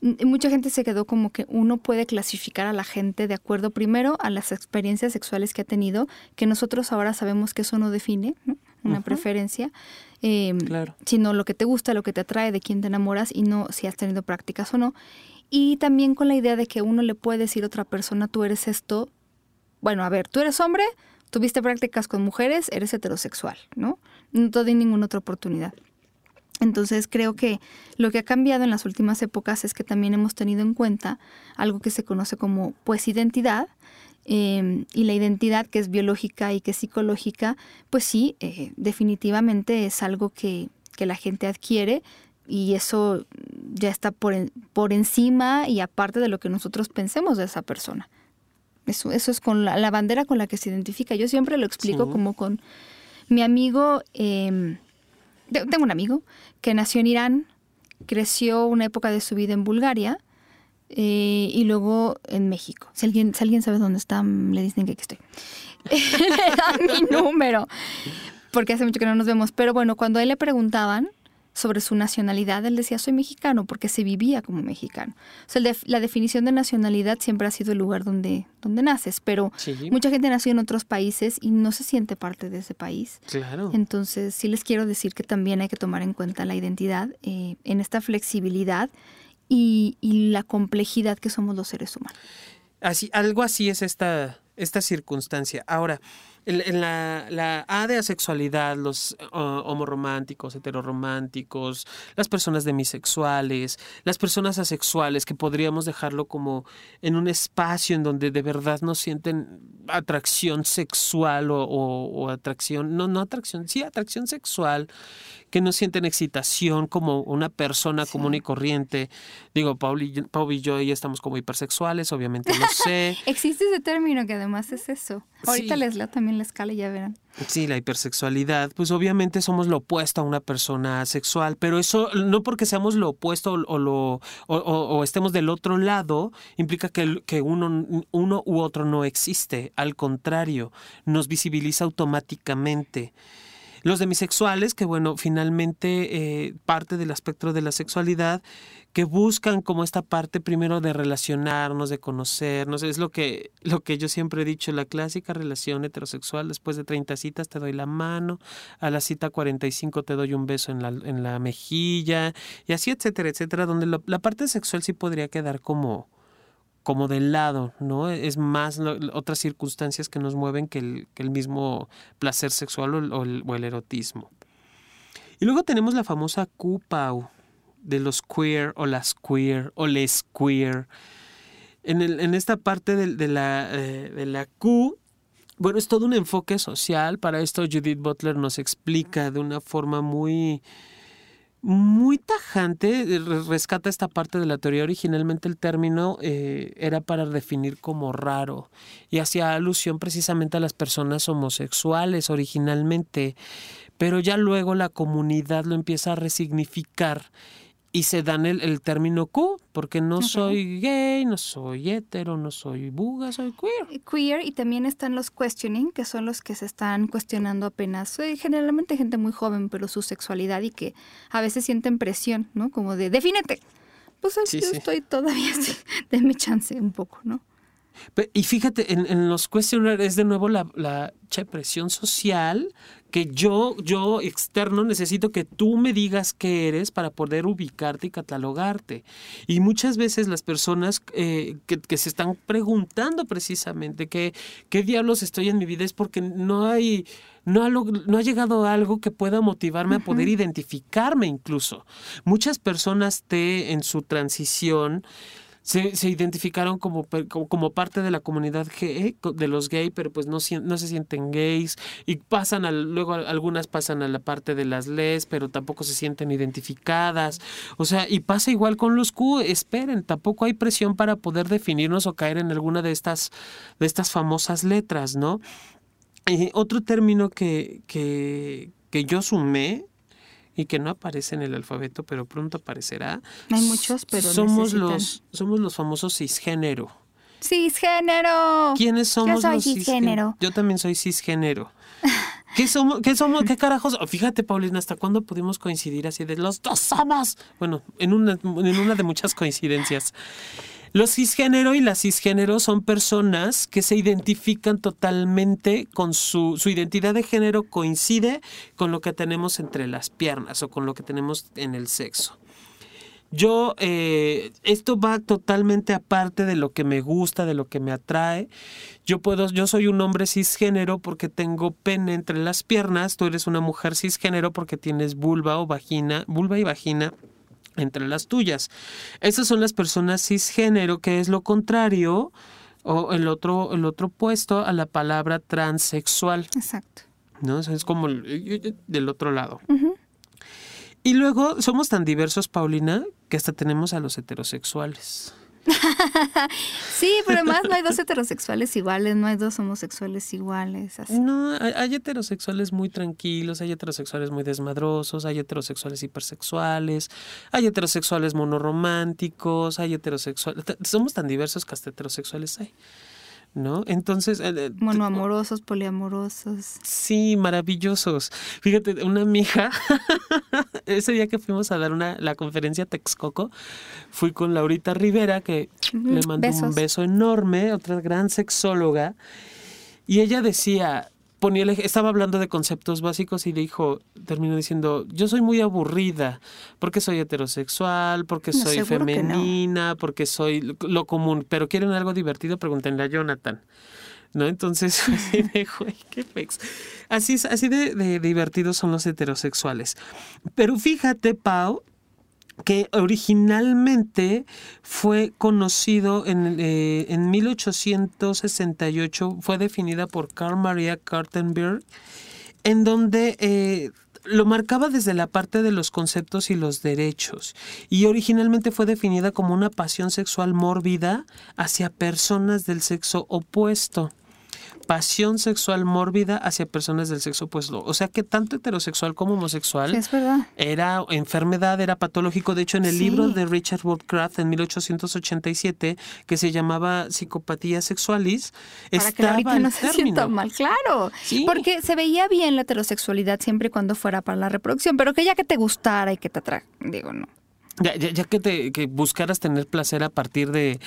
mucha gente se quedó como que uno puede clasificar a la gente de acuerdo primero a las experiencias sexuales que ha tenido, que nosotros ahora sabemos que eso no define una preferencia, eh, sino lo que te gusta, lo que te atrae, de quién te enamoras y no si has tenido prácticas o no. Y también con la idea de que uno le puede decir a otra persona, tú eres esto, bueno, a ver, tú eres hombre, tuviste prácticas con mujeres, eres heterosexual, ¿no? No te doy ninguna otra oportunidad. Entonces creo que lo que ha cambiado en las últimas épocas es que también hemos tenido en cuenta algo que se conoce como pues identidad, Em, y la identidad que es biológica y que es psicológica, pues sí, eh, definitivamente es algo que, la gente adquiere y eso ya está por, por encima y aparte de lo que nosotros pensemos de esa persona. Eso, eso es con la, bandera con la que se identifica. Yo siempre lo explico como con mi amigo, em, tengo un amigo que nació en Irán, creció una época de su vida en Bulgaria, eh, y luego en México. Si alguien, si alguien sabe dónde está, le dicen que aquí estoy. le dan mi número, porque hace mucho que no nos vemos. Pero bueno, cuando a él le preguntaban sobre su nacionalidad, él decía, soy mexicano, porque se vivía como mexicano. O sea, la definición de nacionalidad siempre ha sido el lugar donde, donde naces, pero mucha gente nació en otros países y no se siente parte de ese país. Claro. Entonces, sí les quiero decir que también hay que tomar en cuenta la identidad eh, en esta flexibilidad y, la complejidad que somos los seres humanos. Así, algo así es esta, esta circunstancia. Ahora, en, la, la, A de asexualidad, los uh, homorománticos, heterorománticos, las personas demisexuales, las personas asexuales, que podríamos dejarlo como en un espacio en donde de verdad no sienten atracción sexual o, o atracción, no, no atracción, sí, atracción sexual que no sienten excitación como una persona común y corriente. Digo, Paul y, yo ya estamos como hipersexuales, obviamente no sé. Existe ese término que además es eso. Ahorita les leo también la escala y ya verán. Sí, la hipersexualidad, pues obviamente somos lo opuesto a una persona sexual, pero eso no porque seamos lo opuesto o, o, estemos del otro lado, implica que, que uno, uno u otro no existe. Al contrario, nos visibiliza automáticamente. Los demisexuales, que bueno, finalmente eh, parte del espectro de la sexualidad, que buscan como esta parte primero de relacionarnos, de conocernos, es lo que, lo que yo siempre he dicho, la clásica relación heterosexual, después de 30 citas te doy la mano, a la cita 45 te doy un beso en la, en la mejilla, y así, etcétera, etcétera, donde la parte sexual sí podría quedar como como del lado, ¿no? Es más otras circunstancias que nos mueven que el, que el mismo placer sexual o el, erotismo. Y luego tenemos la famosa Q-Pau de los queer o las queer o les queer. En, el, en esta parte de, la, eh, de la Q, bueno, es todo un enfoque social. Para esto Judith Butler nos explica de una forma muy muy tajante, eh, rescata esta parte de la teoría. Originalmente el término eh, era para definir como raro y hacía alusión precisamente a las personas homosexuales originalmente, pero ya luego la comunidad lo empieza a resignificar y se dan el, el término Q, porque no soy gay, no soy hetero, no soy buga, soy queer. Queer y también están los questioning, que son los que se están cuestionando apenas, eh, generalmente gente muy joven, pero su sexualidad y que a veces sienten presión, ¿no? Como de, defínete. Pues yo estoy todavía así, mi chance un poco, ¿no? Y fíjate, en, en los questionnaires es de nuevo la, la presión social que yo, yo externo, necesito que tú me digas qué eres para poder ubicarte y catalogarte. Y muchas veces las personas eh, que, se están preguntando precisamente qué, qué diablos estoy en mi vida es porque no hay, no ha, no ha llegado algo que pueda motivarme a poder identificarme incluso. Muchas personas te en su transición se, se identificaron como, como, parte de la comunidad gay, de los gays, pero pues no, no se sienten gays y pasan al, luego algunas pasan a la parte de las les, pero tampoco se sienten identificadas. O sea, y pasa igual con los Q, esperen, tampoco hay presión para poder definirnos o caer en alguna de estas, de estas famosas letras, ¿no? Otro término que, que, que yo sumé y que no aparece en el alfabeto, pero pronto aparecerá. Hay muchos, pero somos los somos los famosos cisgénero. Cisgénero. ¿Quiénes somos Yo soy los cisgénero? Yo también soy cisgénero. ¿Qué somos? ¿Qué somos? ¿Qué carajos? Fíjate, Paulina, ¿hasta cuándo pudimos coincidir así de los dos somos? Bueno, en una, en una de muchas coincidencias. Los cisgénero y las cisgénero son personas que se identifican totalmente con su, su identidad de género coincide con lo que tenemos entre las piernas o con lo que tenemos en el sexo. Yo, eh, esto va totalmente aparte de lo que me gusta, de lo que me atrae. Yo puedo, yo soy un hombre cisgénero porque tengo pene entre las piernas. Tú eres una mujer cisgénero porque tienes vulva o vagina, vulva y vagina entre las tuyas. Esas son las personas cisgénero, que es lo contrario o el otro, el otro opuesto a la palabra transexual. Exacto. ¿No? es como del otro lado. Y luego somos tan diversos, Paulina, que hasta tenemos a los heterosexuales. sí, pero además no hay dos heterosexuales iguales, no hay dos homosexuales iguales. No, hay, heterosexuales muy tranquilos, hay heterosexuales muy desmadrosos, hay heterosexuales hipersexuales, hay heterosexuales monorománticos, hay heterosexuales... Somos tan diversos que hasta heterosexuales hay. ¿No? Entonces... Monoamorosos, poliamorosos. Sí, maravillosos. Fíjate, una amiga, ese día que fuimos a dar una, la conferencia Texcoco, fui con Laurita Rivera, que le mandó un beso enorme, otra gran sexóloga, y ella decía, ponía estaba hablando de conceptos básicos y dijo, terminó diciendo, yo soy muy aburrida, porque soy heterosexual, porque soy femenina, porque soy lo común, pero quieren algo divertido, pregúntenle a Jonathan. ¿No? Entonces, así de, qué Así, así de, de divertidos son los heterosexuales. Pero fíjate, Pau, que originalmente fue conocido en, eh, en 1868, fue definida por Carl Maria Kartenberg, en donde eh, lo marcaba desde la parte de los conceptos y los derechos, y originalmente fue definida como una pasión sexual mórbida hacia personas del sexo opuesto pasión sexual mórbida hacia personas del sexo opuesto. O sea que tanto heterosexual como homosexual era enfermedad, era patológico. De hecho, en el libro de Richard Woodcraft en 1887, que se llamaba Psicopatía Sexualis, Para estaba que la no se sienta mal, claro. Porque se veía bien la heterosexualidad siempre y cuando fuera para la reproducción, pero que ya que te gustara y que te atrae, digo, no. Ya, ya, que te que buscaras tener placer a partir de,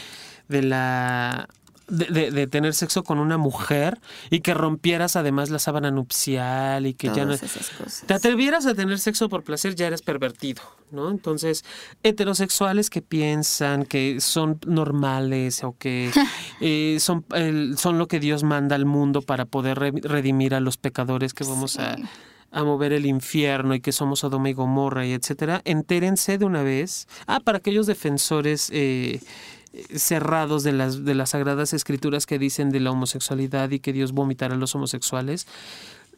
de la de, tener sexo con una mujer y que rompieras además la sábana nupcial y que ya no te atrevieras a tener sexo por placer ya eres pervertido, ¿no? Entonces, heterosexuales que piensan que son normales o que eh, son, son lo que Dios manda al mundo para poder redimir a los pecadores que vamos a a mover el infierno y que somos Sodoma y Gomorra y etcétera, entérense de una vez. Ah, para aquellos defensores eh, cerrados de las, de las sagradas escrituras que dicen de la homosexualidad y que Dios vomitará a los homosexuales.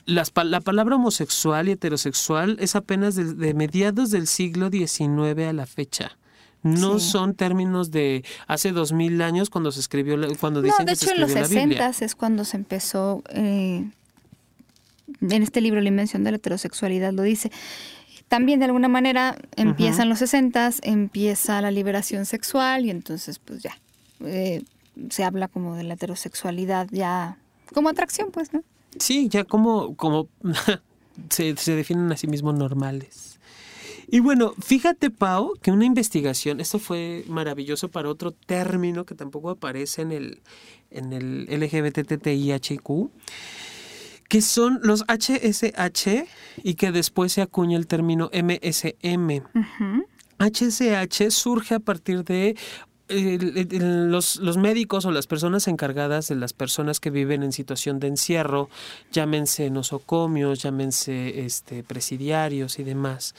Las, la palabra homosexual y heterosexual es apenas de, mediados del siglo XIX a la fecha. No son términos de hace dos mil años cuando se escribió, cuando dicen no, de hecho en los 60 es cuando se empezó, eh, en este libro La invención de la heterosexualidad lo dice, También de alguna manera empiezan los 60, empieza la liberación sexual y entonces pues ya eh, se habla como de la heterosexualidad ya como atracción, pues, ¿no? Sí, ya como, como se, se definen a sí mismos normales. Y bueno, fíjate, Pau, que una investigación, esto fue maravilloso para otro término que tampoco aparece en el, en el LGBTTIHQ, que son los HSH y que después se acuña el término MSM. HSH surge a partir de los, los, médicos o las personas encargadas de las personas que viven en situación de encierro, llámense nosocomios, llámense este, presidiarios y demás,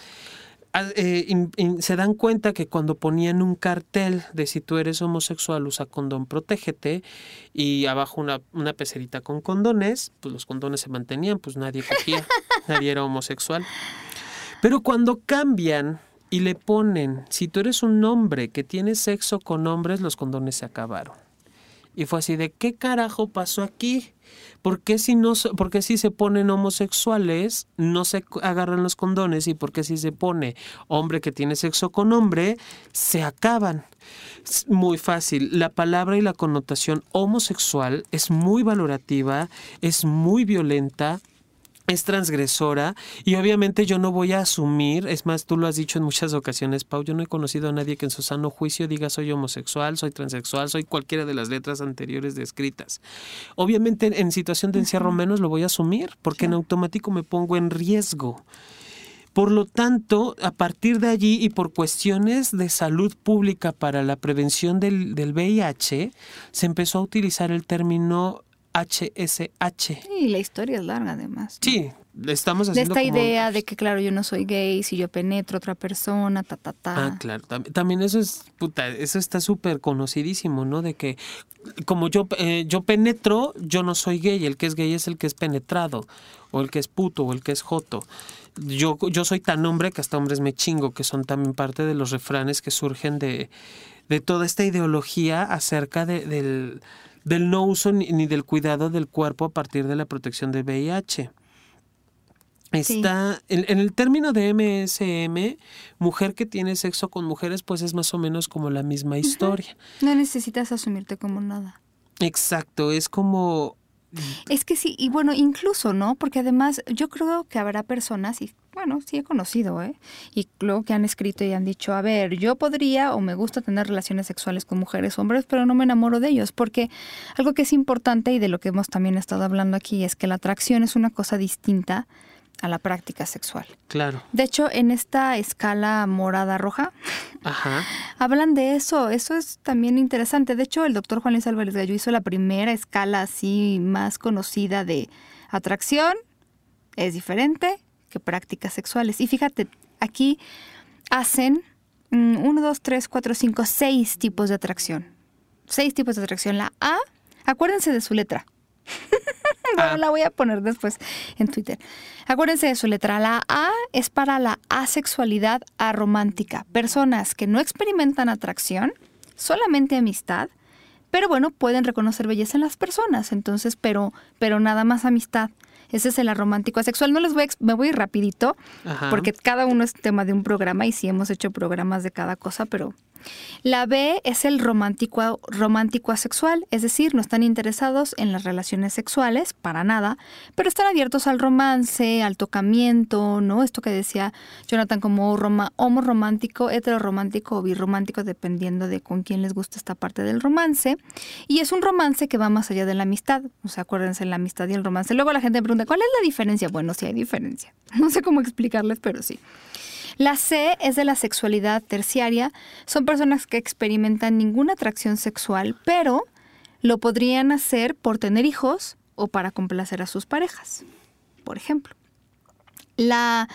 eh, se dan cuenta que cuando ponían un cartel de si tú eres homosexual usa condón, protégete, y abajo una, una pecerita con condones, pues los condones se mantenían, pues nadie cogía, nadie era homosexual. Pero cuando cambian y le ponen, si tú eres un hombre que tiene sexo con hombres, los condones se acabaron. Y fue así de, ¿qué carajo pasó aquí? ¿Por qué si, no, si se ponen homosexuales no se agarran los condones? ¿Y por qué si se pone hombre que tiene sexo con hombre se acaban? Muy fácil. La palabra y la connotación homosexual es muy valorativa, es muy violenta, es transgresora y obviamente yo no voy a asumir, es más, tú lo has dicho en muchas ocasiones, Pau, yo no he conocido a nadie que en su sano juicio diga soy homosexual, soy transexual, soy cualquiera de las letras anteriores descritas. Obviamente en situación de encierro menos lo voy a asumir porque en automático me pongo en riesgo. Por lo tanto, a partir de allí y por cuestiones de salud pública para la prevención del, del VIH, se empezó a utilizar el término HSH. Y la historia es larga además. Sí, estamos haciendo De esta idea de que, claro, yo no soy gay, si yo penetro a otra persona, ta, ta, ta. Ah, claro. También eso es, puta, eso está súper conocidísimo, ¿no? De que como yo, eh, yo penetro, yo no soy gay, el que es gay es el que es penetrado, o el que es puto, o el que es joto. Yo, yo soy tan hombre que hasta hombres me chingo, que son también parte de los refranes que surgen de, de toda esta ideología acerca de, del del no uso ni, del cuidado del cuerpo a partir de la protección de VIH. Está en, el término de MSM, mujer que tiene sexo con mujeres, pues es más o menos como la misma historia. No necesitas asumirte como nada. Exacto, es como es que sí, y bueno, incluso, ¿no? Porque además yo creo que habrá personas, y bueno, sí he conocido, ¿eh? Y luego que han escrito y han dicho, a ver, yo podría o me gusta tener relaciones sexuales con mujeres o hombres, pero no me enamoro de ellos, porque algo que es importante y de lo que hemos también estado hablando aquí es que la atracción es una cosa distinta a la práctica sexual. Claro. De hecho, en esta escala morada roja, hablan de eso. Eso es también interesante. De hecho, el doctor Juan Luis Álvarez Gallo hizo la primera escala así más conocida de atracción. Es diferente que prácticas sexuales. Y fíjate, aquí hacen mm, uno, dos, tres, cuatro, cinco, seis tipos de atracción. Seis tipos de atracción. La A, acuérdense de su letra. Ah. la voy a poner después en Twitter. Acuérdense de su letra. La A es para la asexualidad aromántica. Personas que no experimentan atracción, solamente amistad, pero bueno, pueden reconocer belleza en las personas, entonces, pero, pero nada más amistad. Ese es el aromántico asexual. No les voy a, me voy rapidito, porque cada uno es tema de un programa y sí hemos hecho programas de cada cosa, pero la B es el romántico, romántico asexual, es decir, no están interesados en las relaciones sexuales, para nada, pero están abiertos al romance, al tocamiento, ¿no? Esto que decía Jonathan como homo romántico, heteroromántico o birromántico, dependiendo de con quién les gusta esta parte del romance. Y es un romance que va más allá de la amistad, o sea, acuérdense la amistad y el romance. Luego la gente me pregunta, ¿cuál es la diferencia? Bueno, sí hay diferencia. No sé cómo explicarles, pero sí. La C es de la sexualidad terciaria. Son personas que experimentan ninguna atracción sexual, pero lo podrían hacer por tener hijos o para complacer a sus parejas, por ejemplo. La,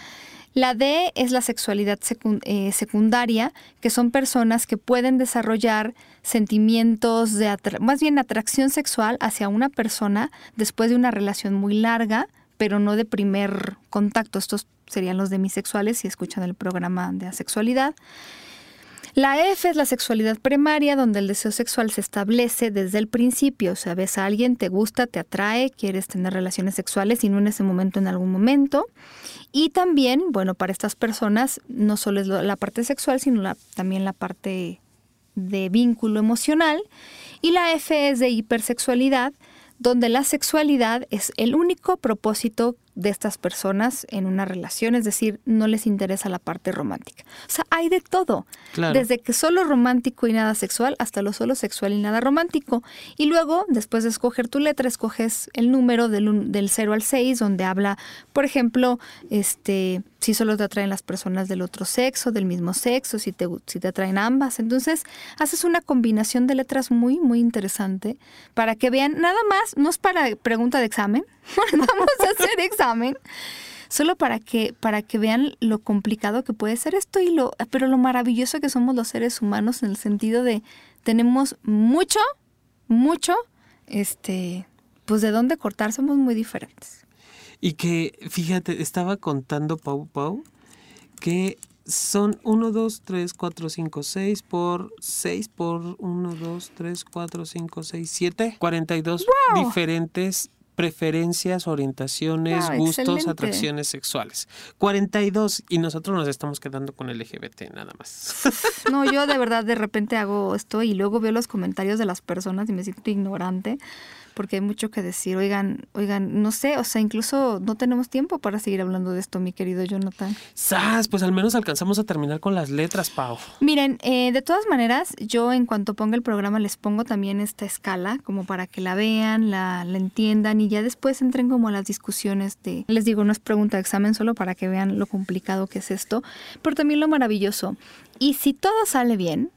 la D es la sexualidad eh, secundaria, que son personas que pueden desarrollar sentimientos de, más bien atracción sexual hacia una persona después de una relación muy larga, pero no de primer contacto. Estos serían los demisexuales si escuchan el programa de asexualidad. La F es la sexualidad primaria, donde el deseo sexual se establece desde el principio. O sea, ves a alguien, te gusta, te atrae, quieres tener relaciones sexuales y no en ese momento, en algún momento. Y también, bueno, para estas personas no solo es la parte sexual, sino también la parte de vínculo emocional. Y la F es de hipersexualidad, donde la sexualidad es el único propósito de estas personas en una relación, es decir, no les interesa la parte romántica. O sea, hay de todo, desde que solo romántico y nada sexual hasta lo solo sexual y nada romántico. Y luego, después de escoger tu letra, escoges el número del, del 0 al 6, donde habla, por ejemplo, este, si solo te atraen las personas del otro sexo, del mismo sexo, si te, si te atraen ambas. Entonces, haces una combinación de letras muy, muy interesante para que vean, nada más, no es para pregunta de examen, vamos a hacer examen solo para que para que vean lo complicado que puede ser esto y lo pero lo maravilloso que somos los seres humanos en el sentido de tenemos mucho mucho este pues de dónde cortar somos muy diferentes y que fíjate estaba contando Pau Pau que son 1, 2, 3, 4, 5, 6 por 6 por 1, 2, 3, 4, 5, 6, 7. 42 wow. diferentes preferencias, orientaciones, ah, gustos, atracciones sexuales. 42 y nosotros nos estamos quedando con LGBT nada más. No, yo de verdad de repente hago esto y luego veo los comentarios de las personas y me siento ignorante porque hay mucho que decir. Oigan, oigan, no sé, o sea, incluso no tenemos tiempo para seguir hablando de esto, mi querido Jonathan. ¡Sas! Pues al menos alcanzamos a terminar con las letras, Pau. Miren, eh, de todas maneras, yo en cuanto ponga el programa les pongo también esta escala, como para que la vean, la, la entiendan y ya después entren como a las discusiones de, les digo, no es pregunta de examen, solo para que vean lo complicado que es esto, pero también lo maravilloso. Y si todo sale bien,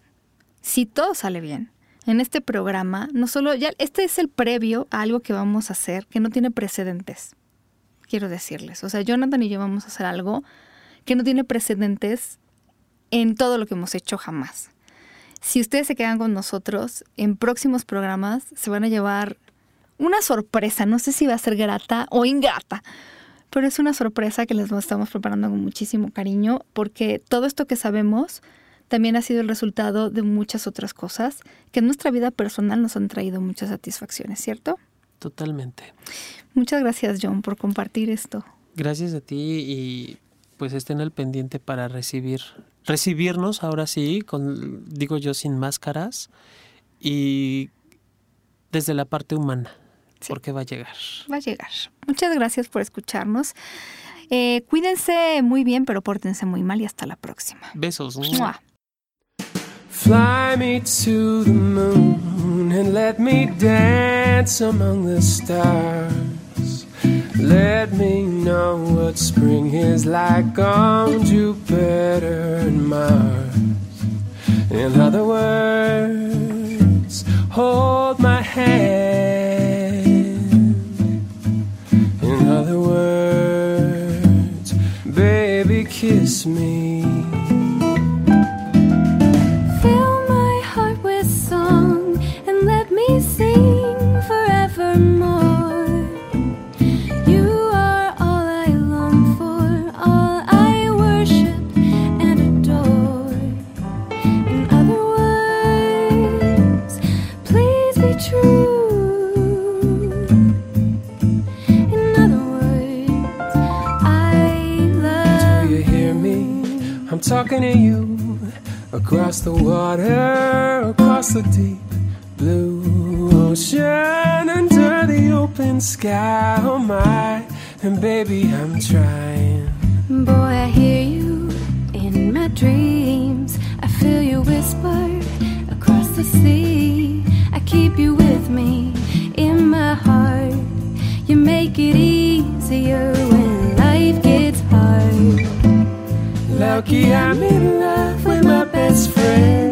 si todo sale bien, en este programa, no solo, ya este es el previo a algo que vamos a hacer que no tiene precedentes, quiero decirles. O sea, Jonathan y yo vamos a hacer algo que no tiene precedentes en todo lo que hemos hecho jamás. Si ustedes se quedan con nosotros, en próximos programas se van a llevar una sorpresa, no sé si va a ser grata o ingrata, pero es una sorpresa que les estamos preparando con muchísimo cariño porque todo esto que sabemos también ha sido el resultado de muchas otras cosas que en nuestra vida personal nos han traído muchas satisfacciones, ¿cierto? Totalmente. Muchas gracias, John, por compartir esto. Gracias a ti y pues estén al pendiente para recibir recibirnos ahora sí, con digo yo sin máscaras y desde la parte humana, porque va a llegar. Va a llegar. Muchas gracias por escucharnos. Eh, cuídense muy bien, pero pórtense muy mal y hasta la próxima. Besos. Fly me to the moon and let me dance among the stars. Let me know what spring is like on Jupiter and Mars. In other words, hold my hand. In other words, baby, kiss me. Talking to you across the water, across the deep blue ocean, under the open sky. Oh my, and baby, I'm trying. Boy, I hear you in my dreams. I feel you whisper across the sea. I keep you with me in my heart. You make it easier when life gets hard. Lucky I'm in love with my best friend.